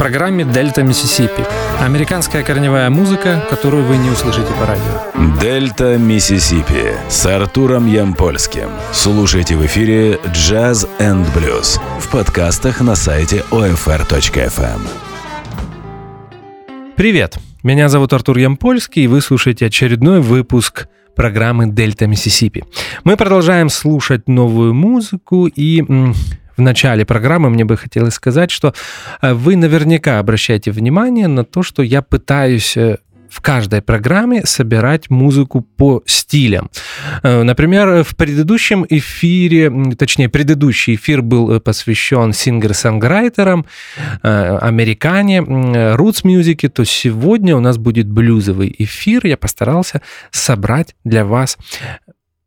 программе «Дельта Миссисипи». Американская корневая музыка, которую вы не услышите по радио. «Дельта Миссисипи» с Артуром Ямпольским. Слушайте в эфире «Jazz and Blues» в подкастах на сайте OFR.FM. Привет! Меня зовут Артур Ямпольский, и вы слушаете очередной выпуск программы «Дельта Миссисипи». Мы продолжаем слушать новую музыку, и в начале программы мне бы хотелось сказать, что э, вы наверняка обращаете внимание на то, что я пытаюсь э, в каждой программе собирать музыку по стилям. Э, например, в предыдущем эфире, точнее, предыдущий эфир был посвящен сингер-санграйтерам, американе, roots музыки, то сегодня у нас будет блюзовый эфир. Я постарался собрать для вас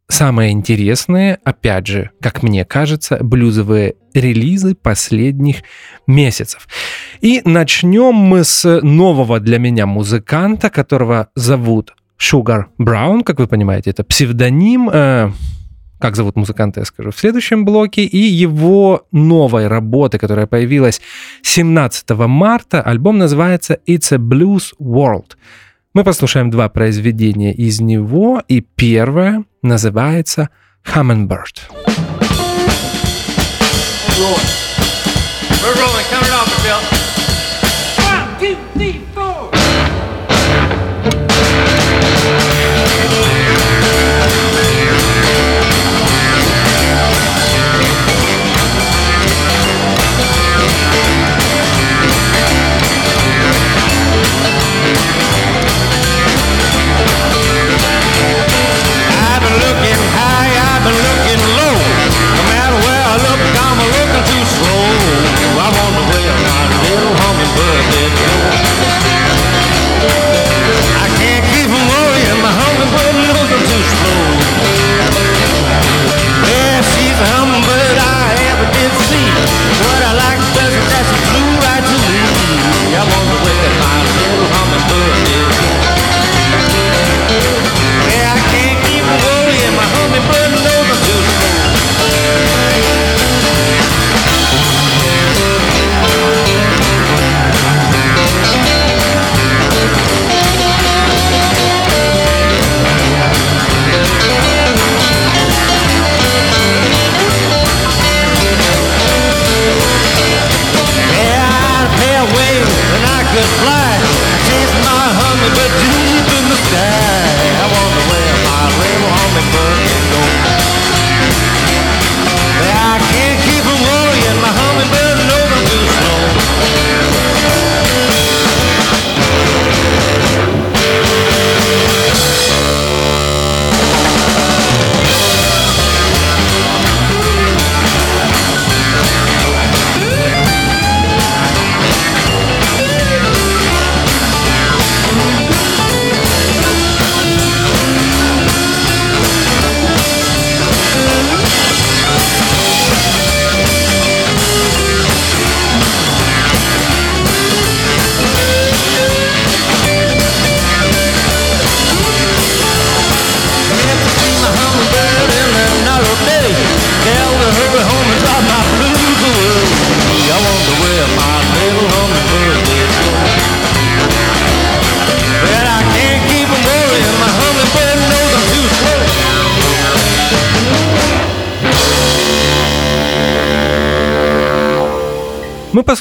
самые интересные, опять же, как мне кажется, блюзовые релизы последних месяцев. И начнем мы с нового для меня музыканта, которого зовут Sugar Brown, как вы понимаете, это псевдоним, э, как зовут музыканта, я скажу в следующем блоке, и его новой работы, которая появилась 17 марта, альбом называется «It's a Blues World». Мы послушаем два произведения из него, и первое называется «Hummingbird». We're rolling, count it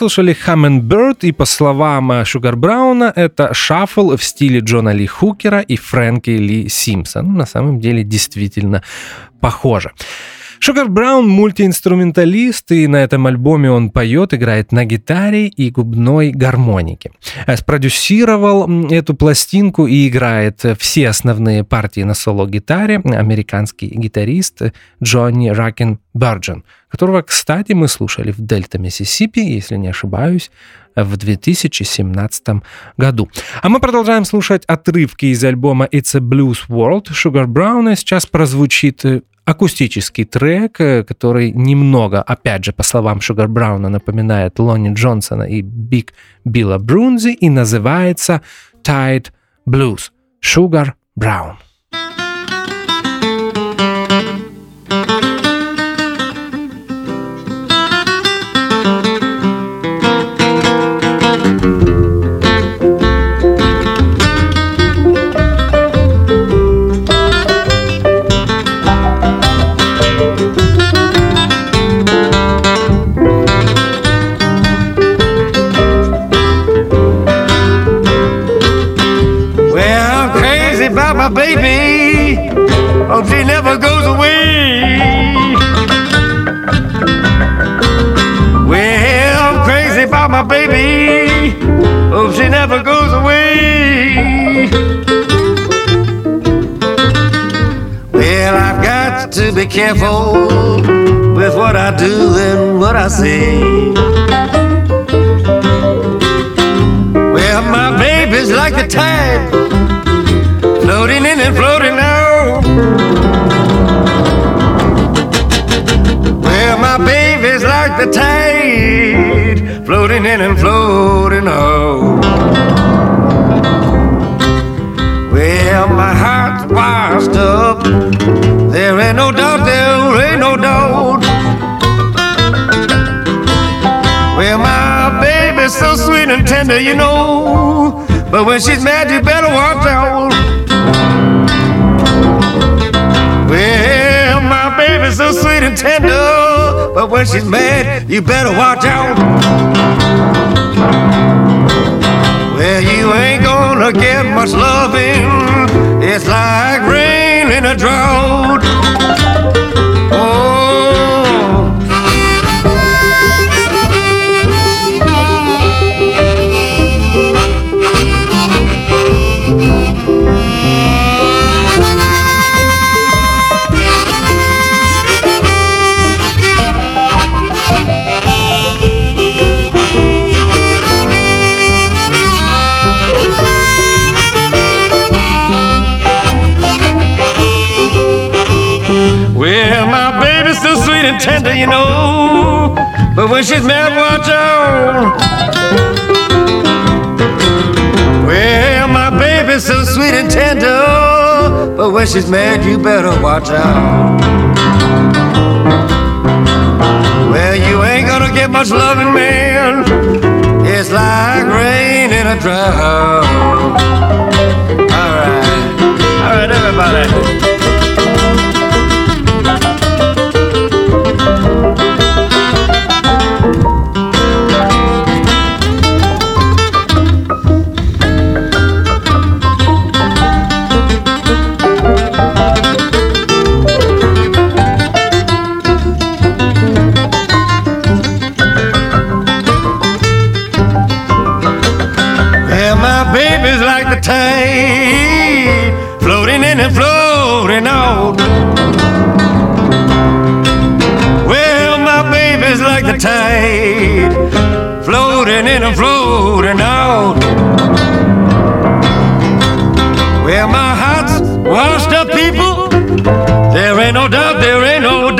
Мы послушали Hummingbird, и по словам Шугар Брауна, это шаффл в стиле Джона Ли Хукера и Фрэнки Ли Симпсон. На самом деле действительно похоже. Шугар Браун мультиинструменталист, и на этом альбоме он поет, играет на гитаре и губной гармонике. Э, спродюсировал эту пластинку и играет все основные партии на соло-гитаре американский гитарист Джонни Ракен Барджин, которого, кстати, мы слушали в Дельта, Миссисипи, если не ошибаюсь, в 2017 году. А мы продолжаем слушать отрывки из альбома It's a Blues World Sugar Brown, сейчас прозвучит акустический трек, э, который немного, опять же, по словам Шугар Брауна, напоминает Лонни Джонсона и Биг Билла Брунзи и называется Tide Blues. Sugar Brown. My baby. Oh, she never goes away. Well, I'm crazy about my baby. Oh, she never goes away. Well, I've got to be careful with what I do and what I say. Well, my baby's like the tide, floating in and floating out. Well, my baby's like the tide, floating in and floating out. Well, my heart's washed up. There ain't no doubt, there ain't no doubt. Well, my baby's so sweet and tender, you know. But when she's mad, you better watch out. And tender. But when she's mad, you better watch out. Well, you ain't gonna get much loving. It's like rain in a drought. Tender, you know. But when she's mad, watch out. Well, my baby's so sweet and tender. But when she's mad, you better watch out. Well, you ain't gonna get much loving, man. It's like rain in a drought. All right, all right, everybody. baby's like the tide, floating in and floating out. Well, my baby's like the tide, floating in and floating out. Well, my heart's washed up, people. There ain't no doubt, there ain't no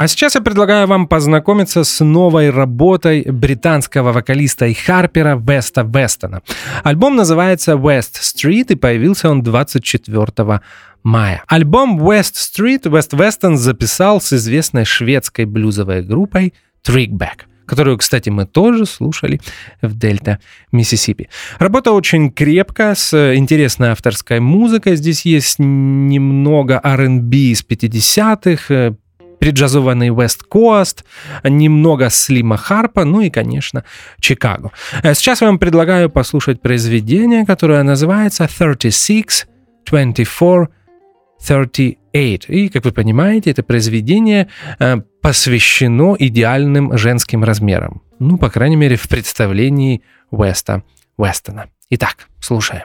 А сейчас я предлагаю вам познакомиться с новой работой британского вокалиста и харпера Веста Вестона. Альбом называется West Street и появился он 24 мая. Альбом West Street West Weston записал с известной шведской блюзовой группой Trickback которую, кстати, мы тоже слушали в Дельта, Миссисипи. Работа очень крепкая, с интересной авторской музыкой. Здесь есть немного R&B из 50-х, преджазованный West Coast, немного Слима Харпа, ну и, конечно, Чикаго. Э, сейчас я вам предлагаю послушать произведение, которое называется 36, 24, 38. И, как вы понимаете, это произведение э, посвящено идеальным женским размерам. Ну, по крайней мере, в представлении Уэста Уэстона. Итак, слушаем.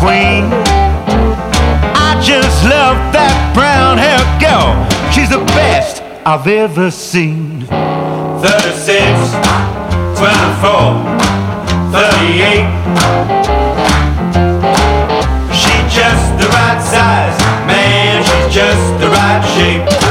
queen. I just love that brown hair girl. She's the best I've ever seen. 36, 24, 38. She's just the right size, man. She's just the right shape.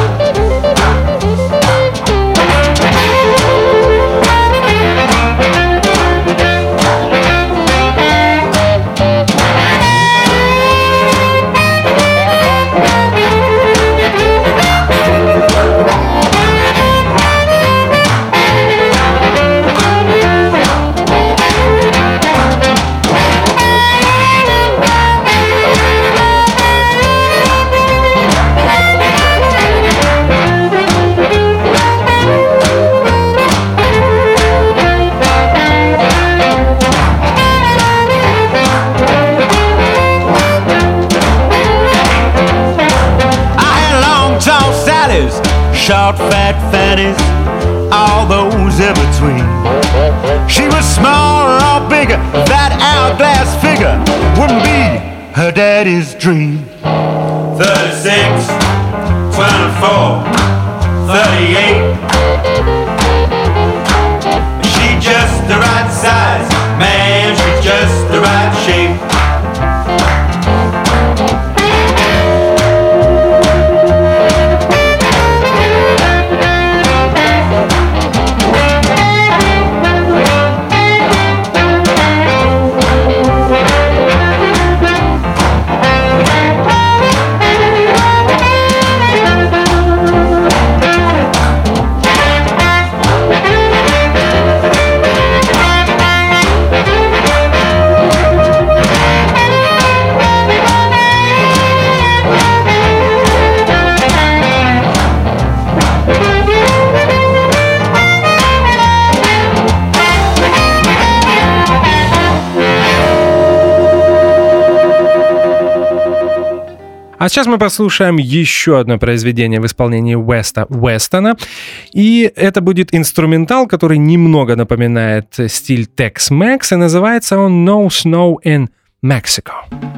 Short, fat fannies, all those in between. She was smaller or bigger, that hourglass figure wouldn't be her daddy's dream. 36, 24, 38. She just the right size, man, she's just the right shape. Сейчас мы послушаем еще одно произведение в исполнении Уэста Уэстона. И это будет инструментал, который немного напоминает стиль Tex-Mex, и называется он No Snow in Mexico. А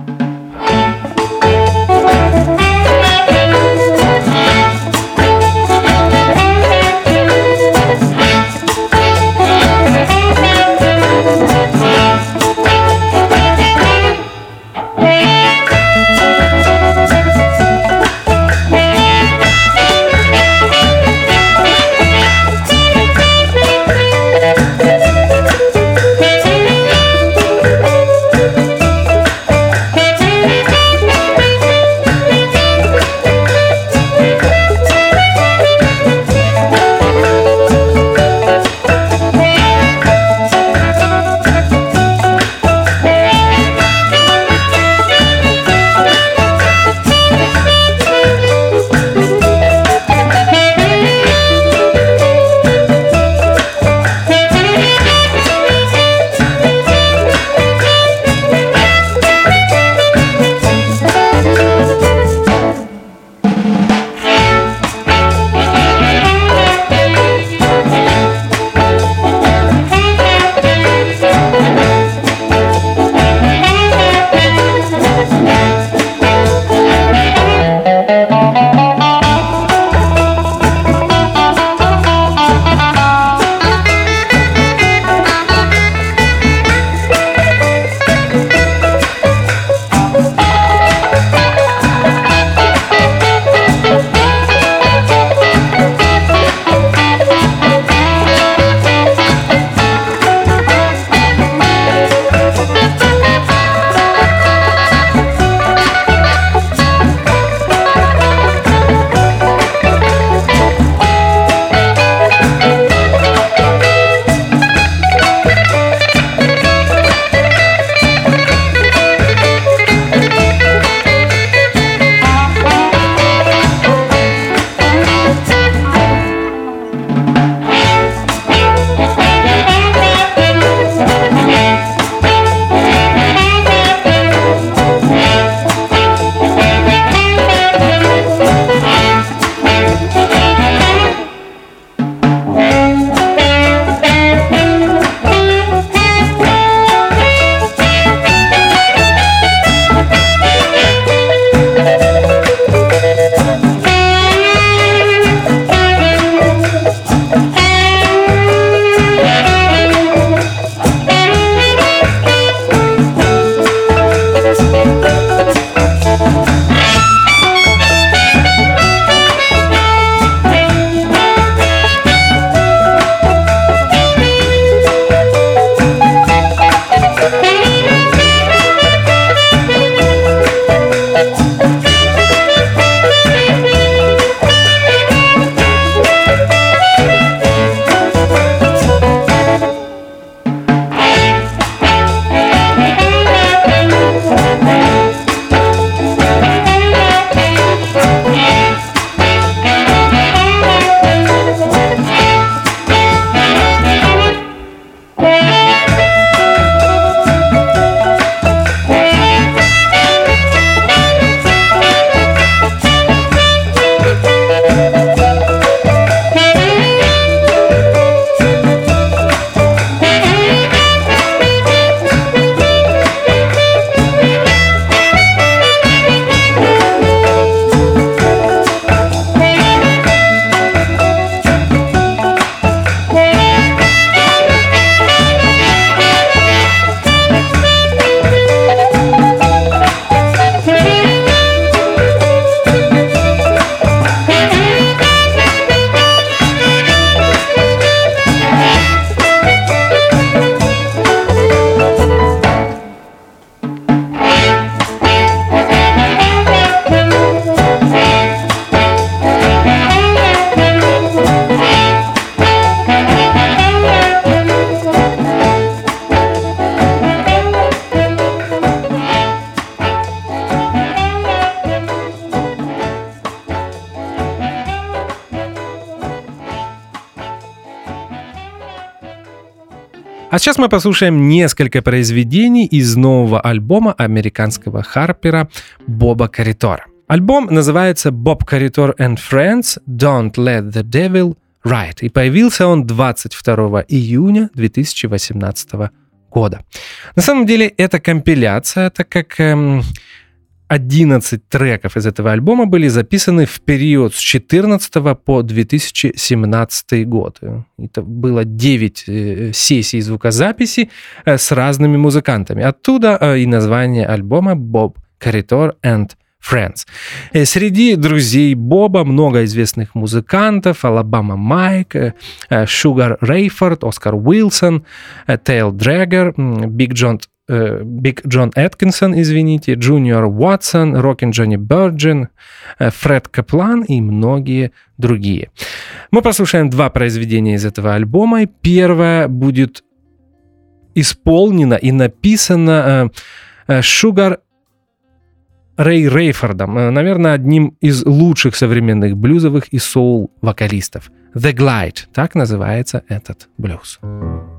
сейчас мы послушаем несколько произведений из нового альбома американского Харпера Боба Корритора. Альбом называется «Bob Corritor and Friends Don't Let the Devil Ride», и появился он 22 июня 2018 года. На самом деле это компиляция, так как эм, 11 треков из этого альбома были записаны в период с 14 по 2017 год. Это было 9 э, сессий звукозаписи э, с разными музыкантами. Оттуда э, и название альбома «Bob Corritore and Friends. Среди друзей Боба много известных музыкантов. Алабама Майк, Шугар Рейфорд, Оскар Уилсон, Тейл Дрэггер, Биг Джон Биг Джон Эткинсон, извините, Джуниор Уотсон, Рокин Джонни Бёрджин, Фред Каплан и многие другие. Мы послушаем два произведения из этого альбома. Первое будет исполнено и написано Шугар Рэй Рейфордом, наверное, одним из лучших современных блюзовых и соул-вокалистов. The Glide, так называется этот блюз. Tennessee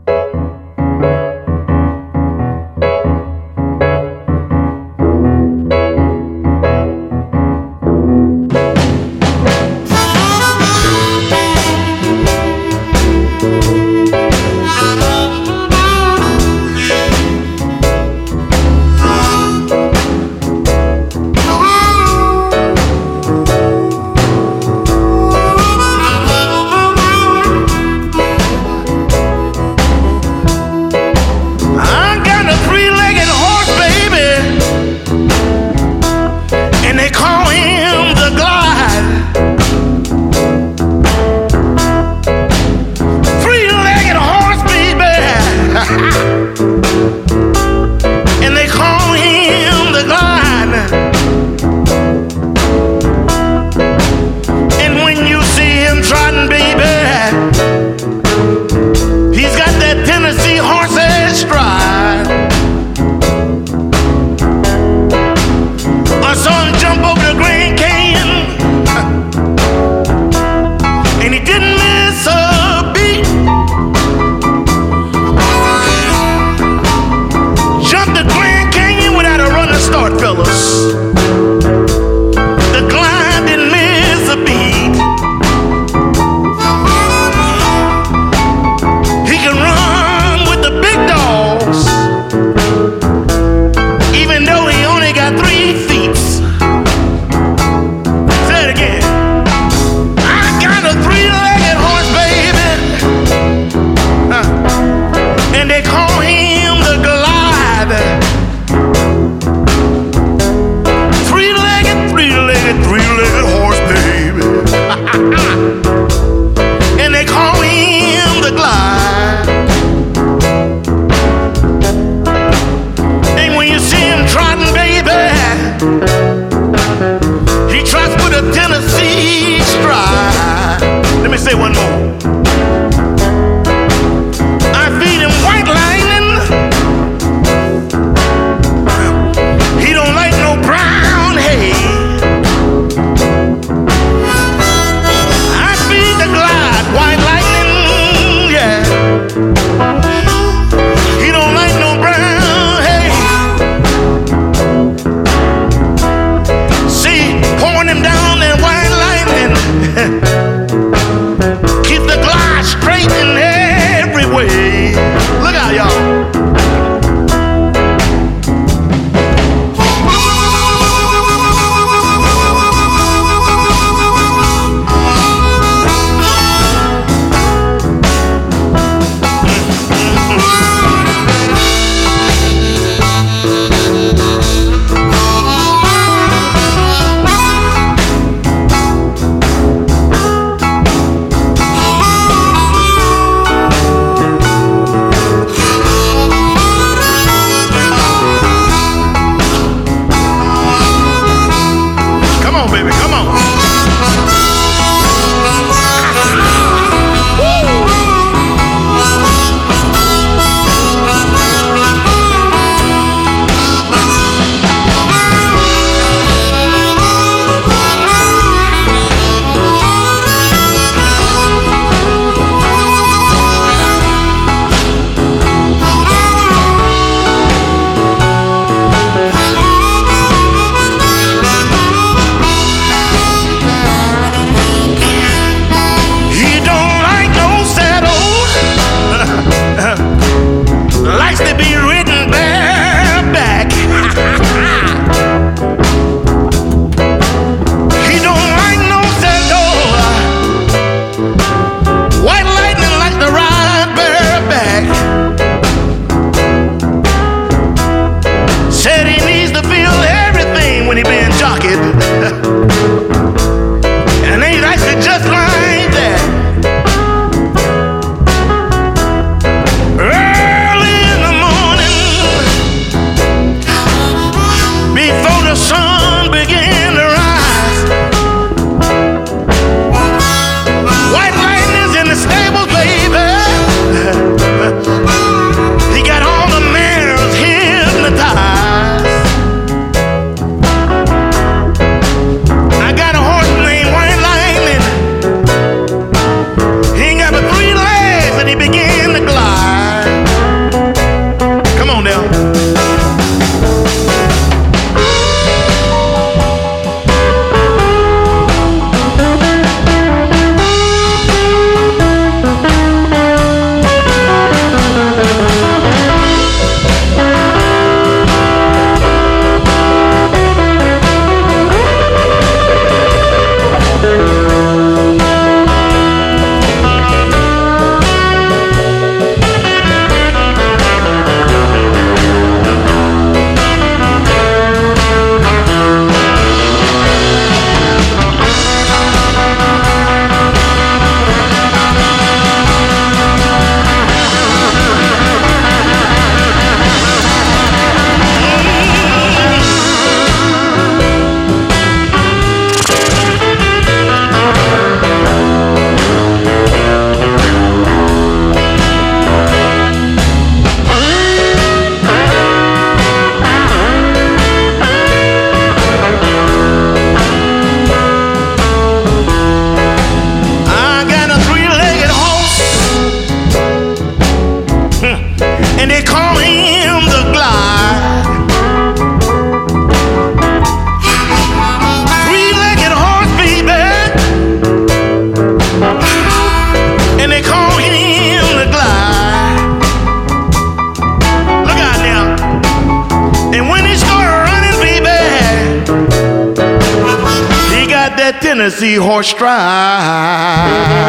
horse stride.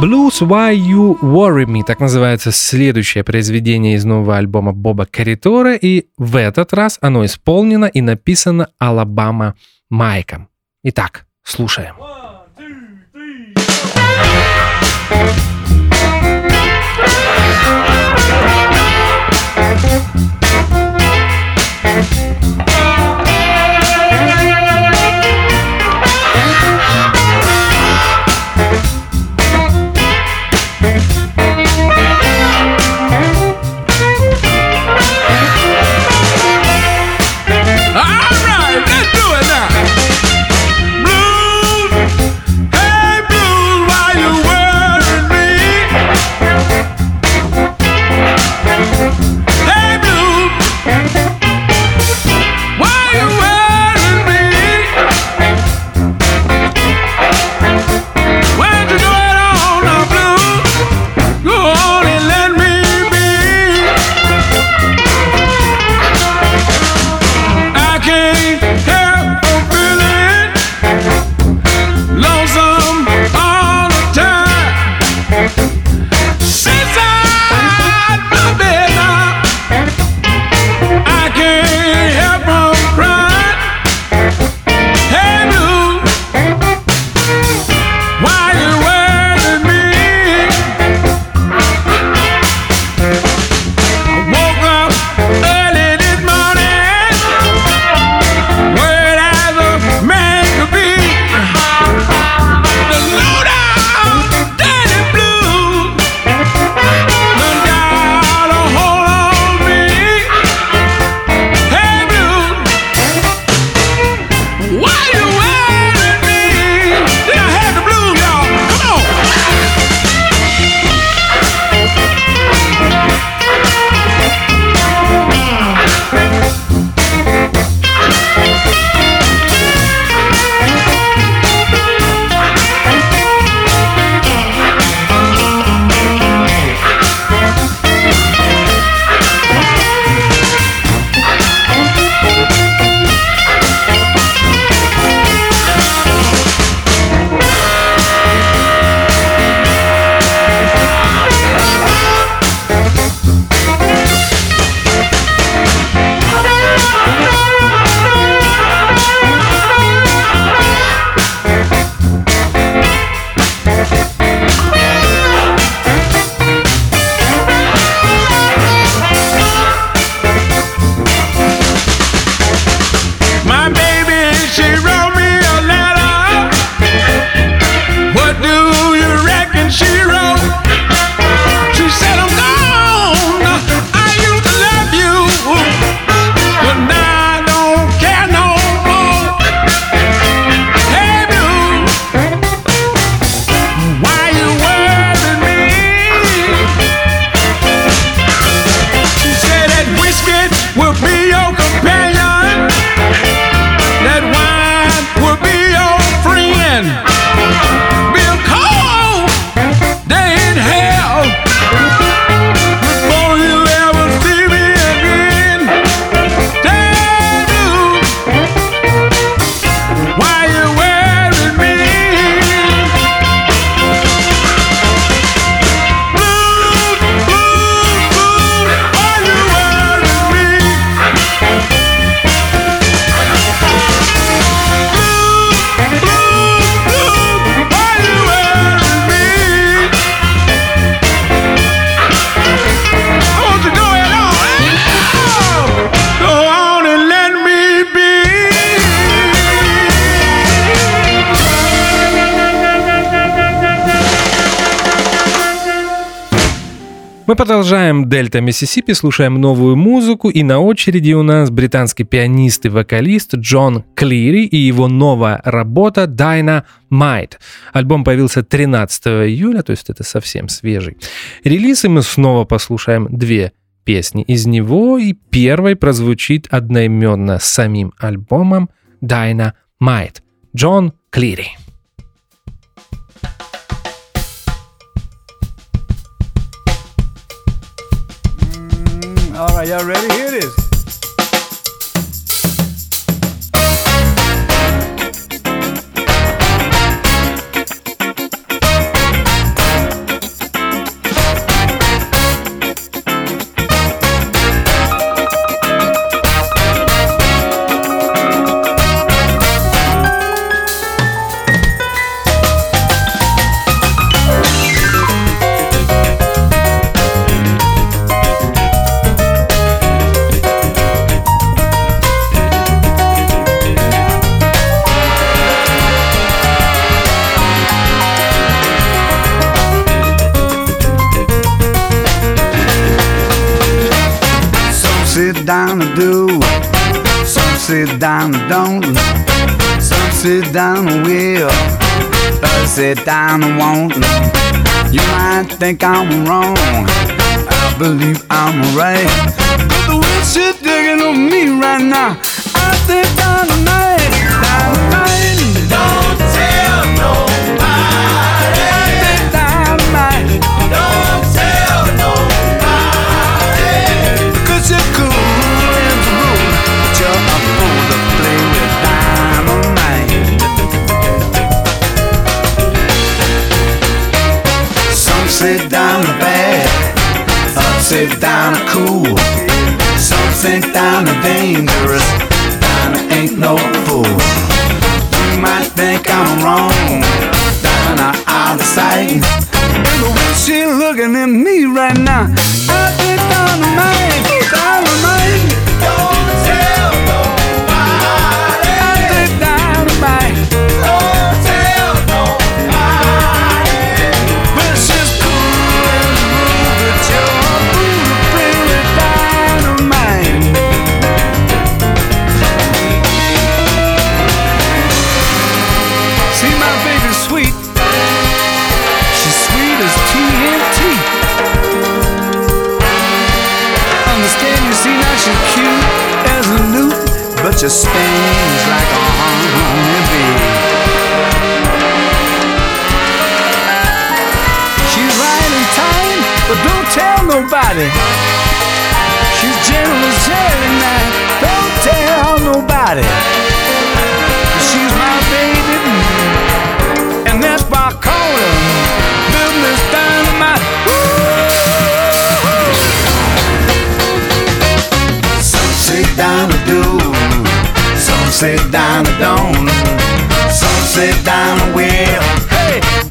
Blues Why You Worry Me, так называется следующее произведение из нового альбома Боба Каритора, и в этот раз оно исполнено и написано Алабама Майком. Итак, слушаем. One, Дельта Миссисипи, слушаем новую музыку, и на очереди у нас британский пианист и вокалист Джон Клири и его новая работа Dynamite. Альбом появился 13 июля, то есть это совсем свежий релиз, и мы снова послушаем две песни из него, и первой прозвучит одноименно с самим альбомом Dynamite. Джон Клири. All right, y'all ready? Here it is. Sit down and will. Others sit down and won't. You might think I'm wrong. I believe I'm right. But the way she's digging on me right now, I think dynamite, Say down the bad, say down the cool, some say down the dangerous. Dinah ain't no fool. You might think I'm wrong, Dinah out of sight. And she looking at me right now, she stings like a honeybee. She's right in time, but don't tell nobody. She's gentle as jelly now, don't tell nobody. Some say down to don't, some say down to will. Hey,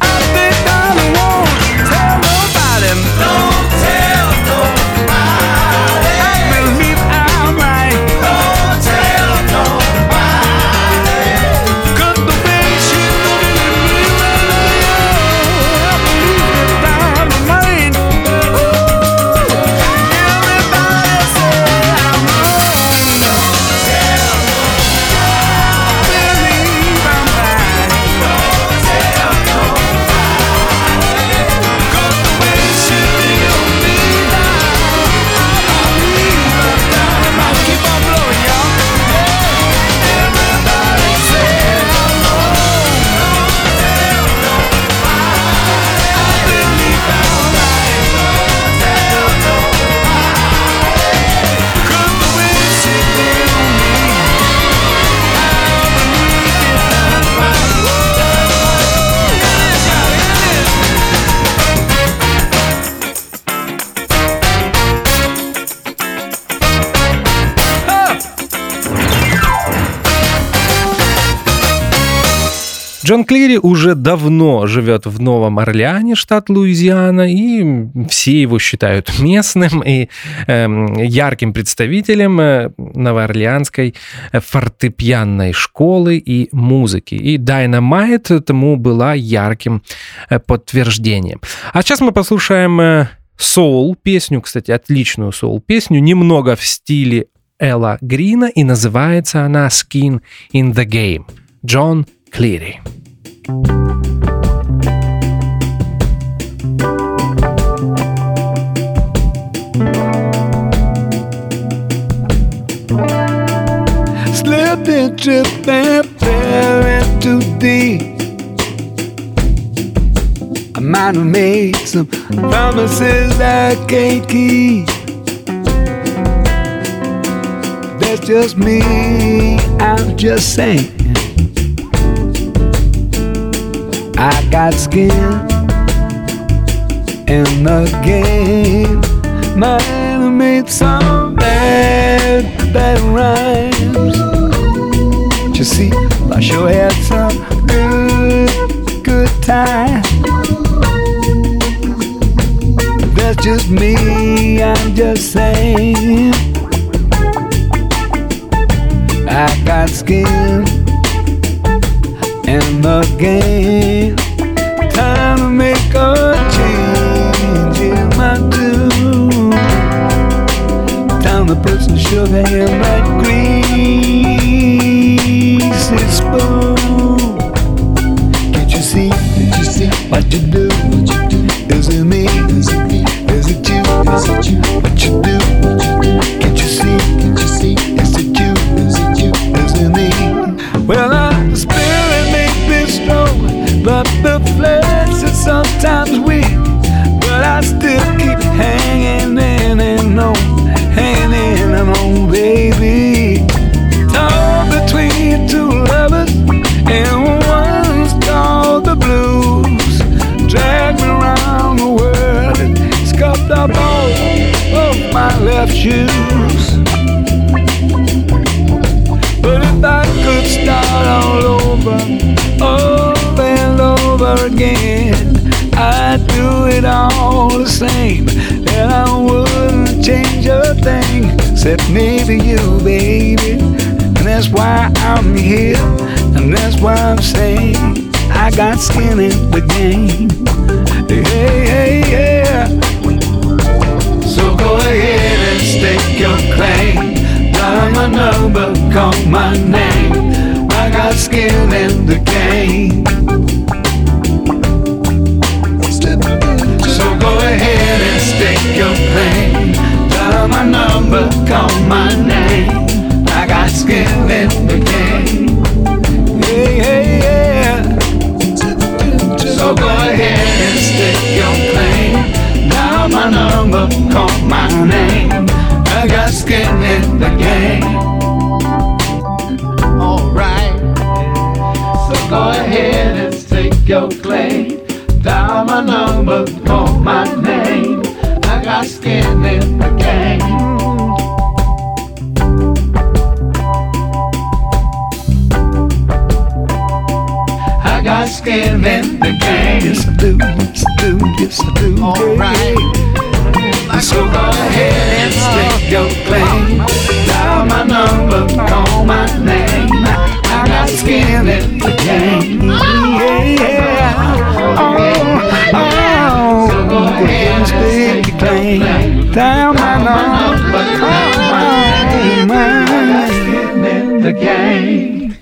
Джон Клири уже давно живет в Новом Орлеане, штат Луизиана, и все его считают местным и э, ярким представителем э, новоорлеанской фортепианной школы и музыки. И Dynamite тому была ярким э, подтверждением. А сейчас мы послушаем э, соул песню, кстати, отличную соул песню, немного в стиле Элла Грина, и называется она «Skin in the Game». Джон Cleary. Slipping, tripping, fell too deep. I might have made some promises I can't keep. That's just me, I'm just saying. I got skin in the game. Have made some bad, bad rhymes. But you see, I sure had some good, good times. That's just me, I'm just saying. I got skin in the game. Say a I'd do it all the same. And I wouldn't change a thing, except maybe you, baby. And that's why I'm here, and that's why I'm saying I got skin in the game. Hey, hey, yeah. So go ahead and stake your claim. Dial my number, call my name. I got skin in the game. My call my name. I got skin in the game. Hey, hey, yeah. So go ahead and stake your claim. Dial my number, call my name. I got skin in the game. Alright. So go ahead and stake your claim. Dial my number, call my name. I got skin in the game. Skin in the game. Yes, I do. Yes, I do. Yes, I do. Alright. So go ahead and stick your claim. Dial my number, call my name. I got skin in the game. Yeah, yeah. Oh, oh. So go ahead and stake your claim. Dial my number, call my name. I got skin in the game.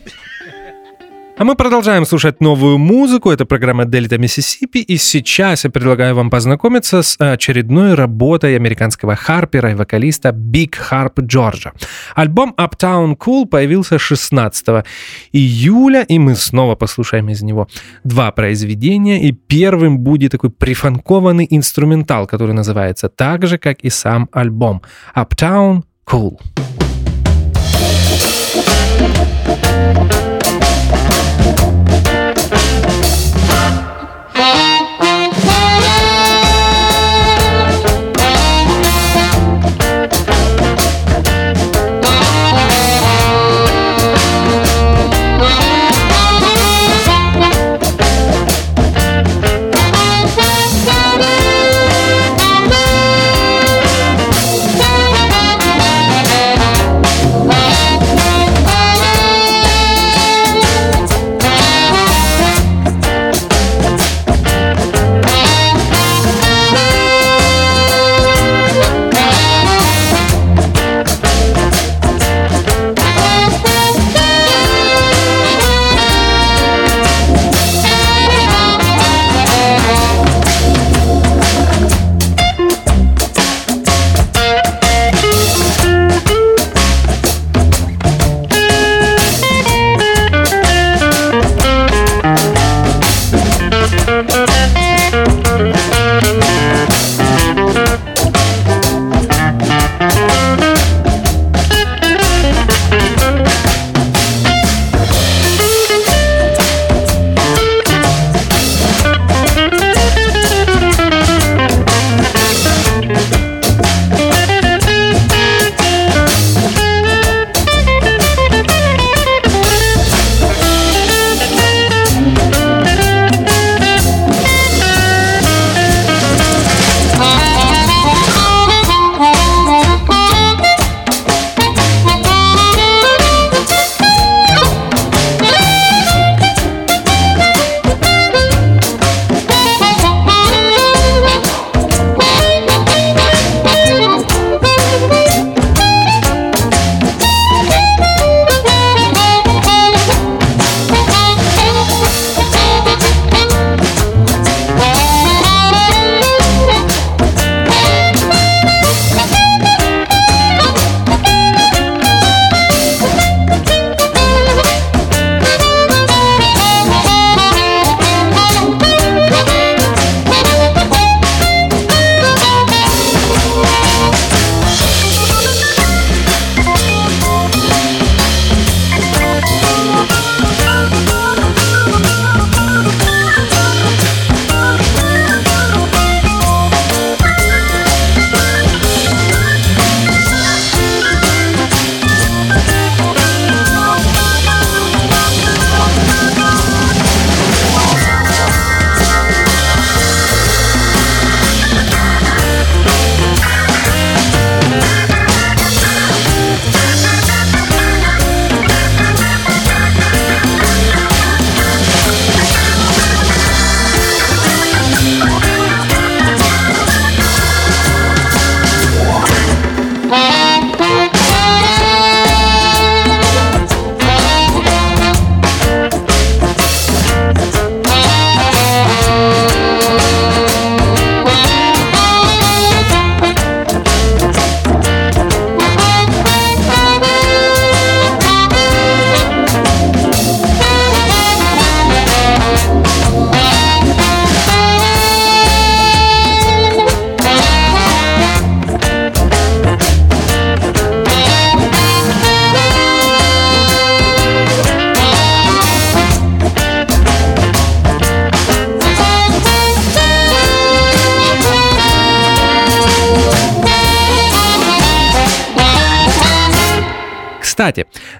А мы продолжаем слушать новую музыку. Это программа Дельта Миссисипи. И сейчас я предлагаю вам познакомиться с очередной работой американского харпера и вокалиста Биг Харп Джорджа. Альбом Uptown Cool появился 16 июля, и мы снова послушаем из него два произведения. И первым будет такой прифанкованный инструментал, который называется так же, как и сам альбом Uptown Cool. Thank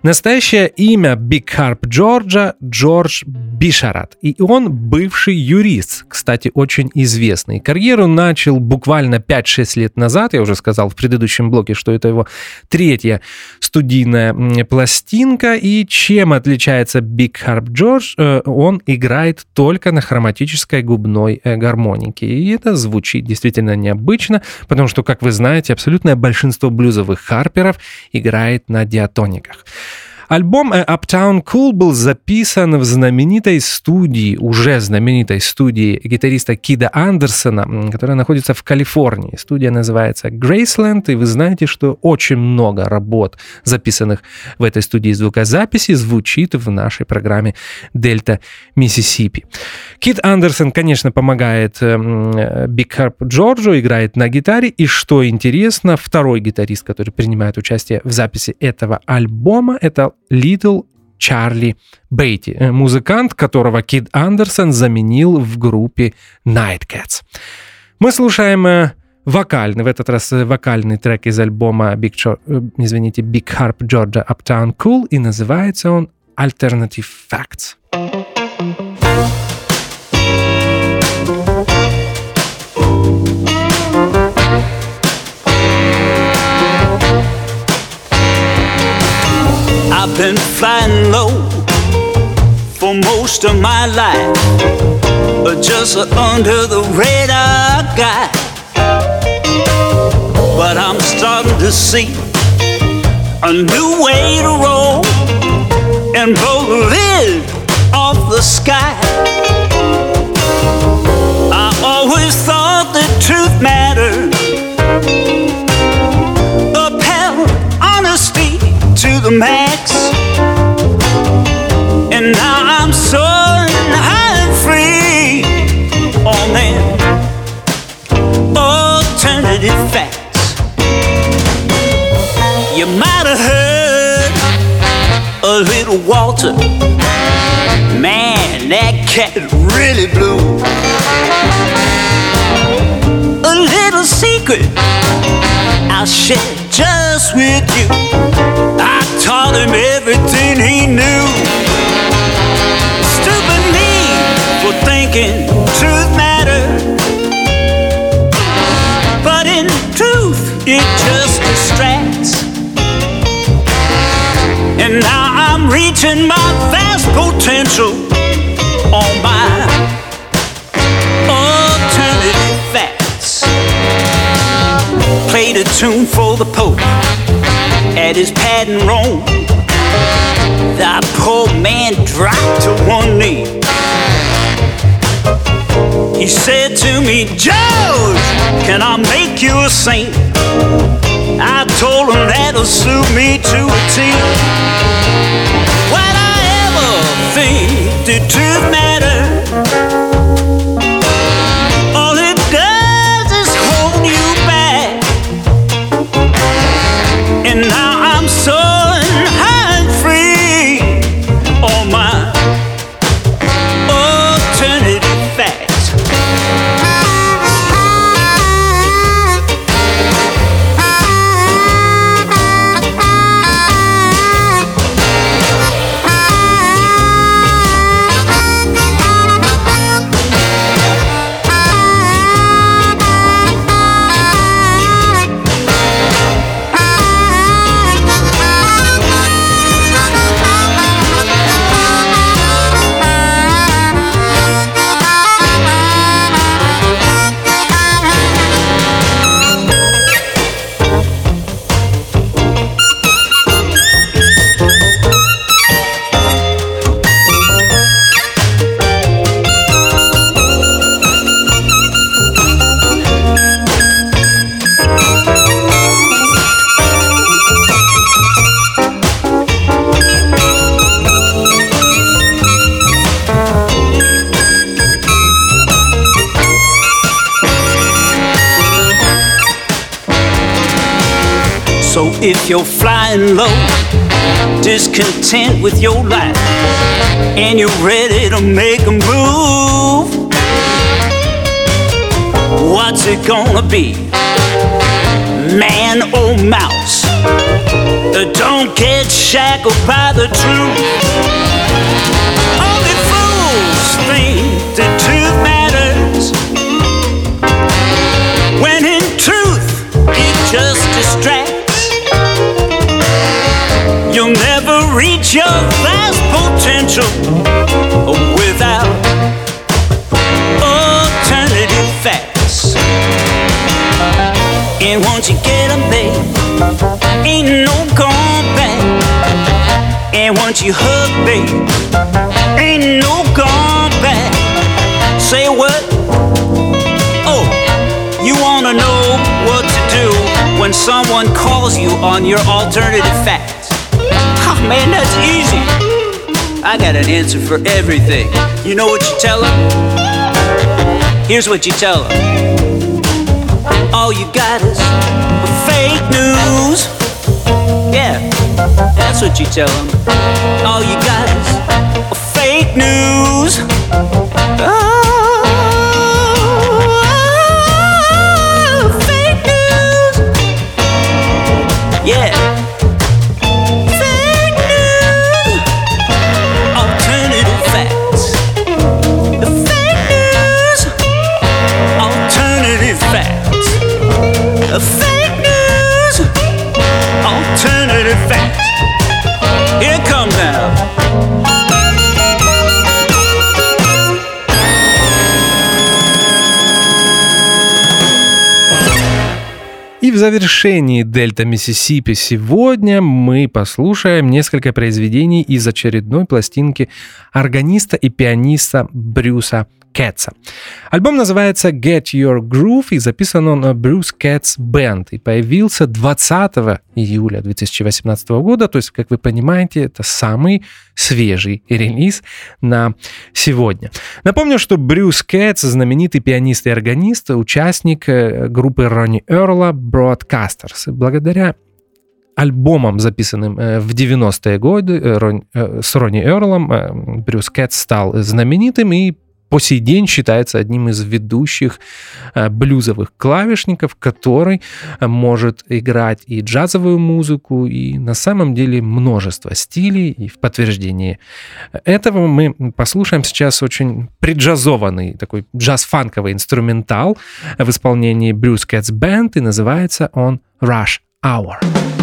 настоящее имя Биг Харп Джорджа Джордж Бишарат. И он бывший юрист, кстати, очень известный. Карьеру начал буквально 5-6 лет назад. Я уже сказал в предыдущем блоке, что это его третья студийная пластинка. И чем отличается Биг Харп Джордж? Он играет только на хроматической губной э, гармонике. И это звучит действительно необычно, потому что, как вы знаете, абсолютное большинство блюзовых харперов играет на диатонических гармониках. Альбом э, Uptown Cool был записан в знаменитой студии, уже знаменитой студии гитариста Кида Андерсона, которая находится в Калифорнии. Студия называется Graceland, и вы знаете, что очень много работ, записанных в этой студии звукозаписи, звучит в нашей программе Дельта Миссисипи. Кид Андерсон, конечно, помогает Биг Харп Джорджу, играет на гитаре, и что интересно, второй гитарист, который принимает участие в записи этого альбома, это Литл Чарли Бейти, э, музыкант, которого Кид Андерсон заменил в группе Nightcats. Мы слушаем э, вокальный, в этот раз э, вокальный трек из альбома Big, извините, Big Harp Georgia Uptown Cool, и называется он Alternative Facts. I've been flying low for most of my life, but just under the radar guy. But I'm starting to see a new way to roll and blow the lid off the sky. I always thought that truth mattered. Upheld honesty to the max. Little Walter. Man, that cat really blew. A little secret I'll share just with you. I taught him everything he knew. Stupid me for thinking truth mattered. But in truth, it just distracts. Reaching my vast potential on my alternative facts. Played a tune for the Pope at his pad in Rome. That poor man dropped to one knee. He said to me, George, can I make you a saint? I told him that'll suit me to a T. When I ever think the truth If you're flying low, discontent with your life, and you're ready to make a move, what's it gonna be? Man or mouse? Uh, don't get shackled by the truth. Only fools think the truth matters. When in truth, it just distracts. You'll never reach your vast potential without alternative facts. And once you get them, babe, ain't no going back. And once you hug, babe, ain't no going back. Say what? Oh, you wanna know what to do when someone calls you on your alternative facts? Man, that's easy. I got an answer for everything. You know what you tell them? Here's what you tell them. All you got is fake news. Yeah, that's what you tell them. All you got is fake news. Oh, завершении Дельта Миссисипи сегодня мы послушаем несколько произведений из очередной пластинки органиста и пианиста Брюса Кэтса. Альбом называется Get Your Groove и записан он Bruce Cats Band и появился 20 июля 2018 года, то есть, как вы понимаете, это самый свежий релиз на сегодня. Напомню, что Брюс Кэтс, знаменитый пианист и органист, участник э, группы Ронни Эрла Broadcasters. Благодаря альбомам, записанным э, в 90-е годы э, с Ронни Эрлом, Брюс Кэтс стал знаменитым и по сей день считается одним из ведущих э, блюзовых клавишников, который э, может играть и джазовую музыку, и на самом деле множество стилей. И в подтверждении этого мы послушаем сейчас очень преджазованный такой джаз-фанковый инструментал в исполнении Брюс Кэтс Бенд, и называется он Rush Hour.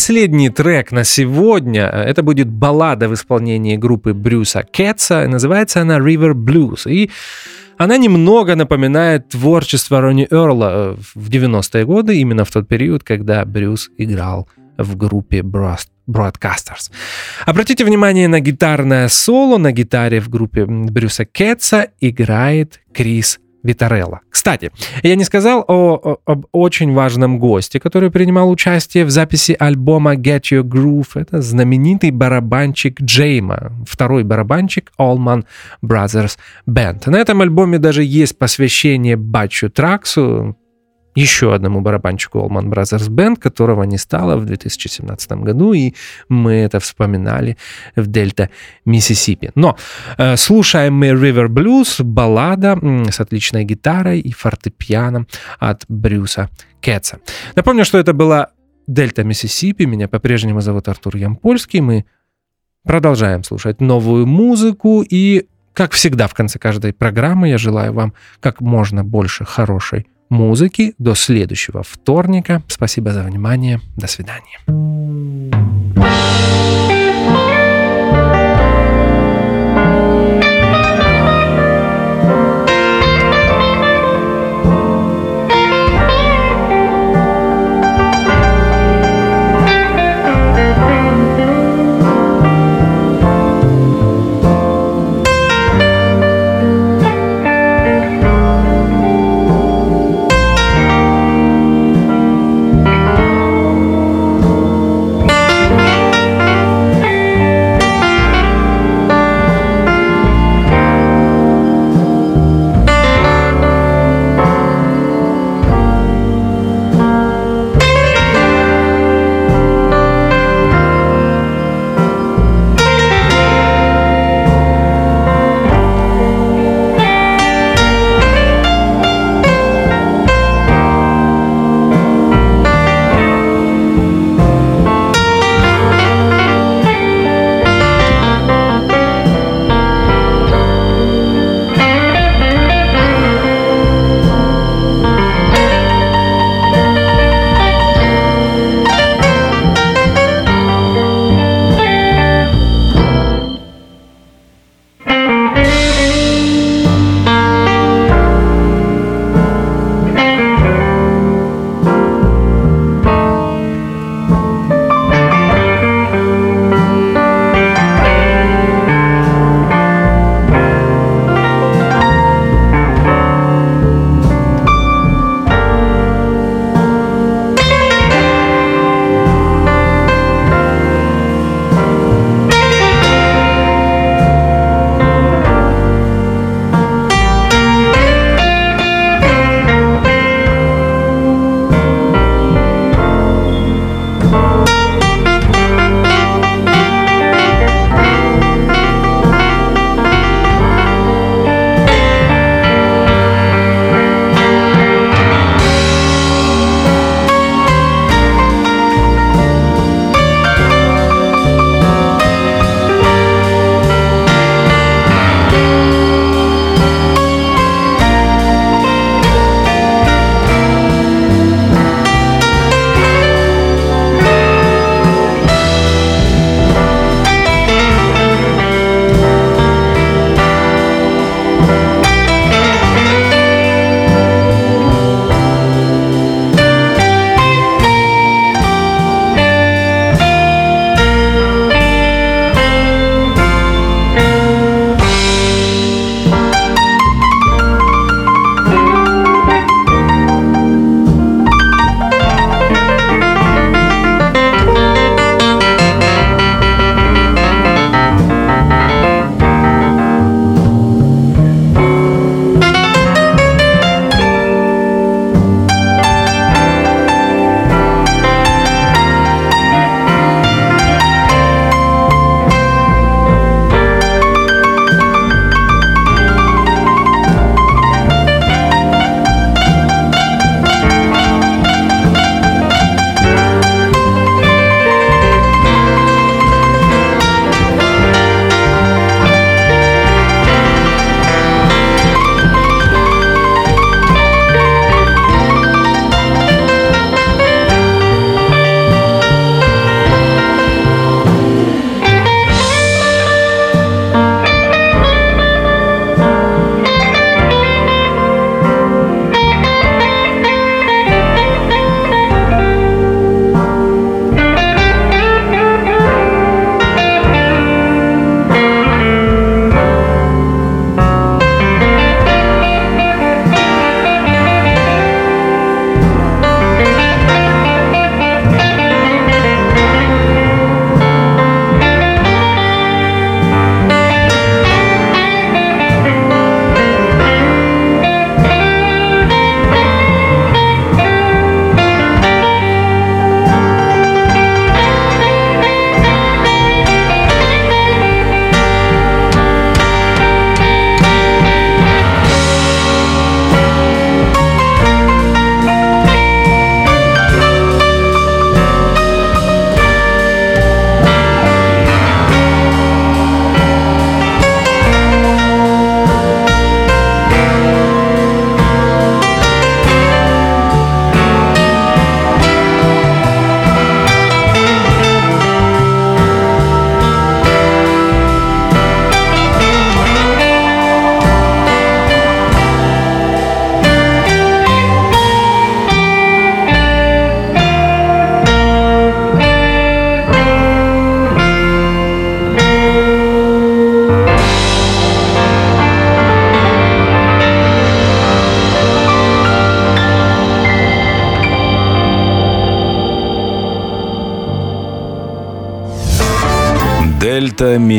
Последний трек на сегодня, это будет баллада в исполнении группы Брюса Кетса, называется она River Blues. И она немного напоминает творчество Ронни Эрла в 90-е годы, именно в тот период, когда Брюс играл в группе Broadcasters. Обратите внимание на гитарное соло на гитаре в группе Брюса Кетса играет Крис Витарелла. Кстати, я не сказал о, о, об очень важном госте, который принимал участие в записи альбома Get Your Groove. Это знаменитый барабанщик Джейма, второй барабанщик Allman Brothers Band. На этом альбоме даже есть посвящение Батчу Траксу, еще одному барабанщику Allman Brothers Band, которого не стало в 2017 году, и мы это вспоминали в Дельта, Миссисипи. Но э, слушаем мы River Blues, баллада с отличной гитарой и фортепиано от Брюса Кетса. Напомню, что это была Дельта, Миссисипи. Меня по-прежнему зовут Артур Ямпольский. Мы продолжаем слушать новую музыку и как всегда, в конце каждой программы я желаю вам как можно больше хорошей музыки. До следующего вторника. Спасибо за внимание. До свидания.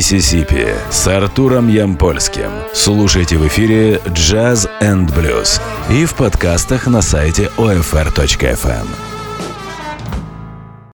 Миссисипи с Артуром Ямпольским. Слушайте в эфире Jazz and Blues и в подкастах на сайте OFR.FM.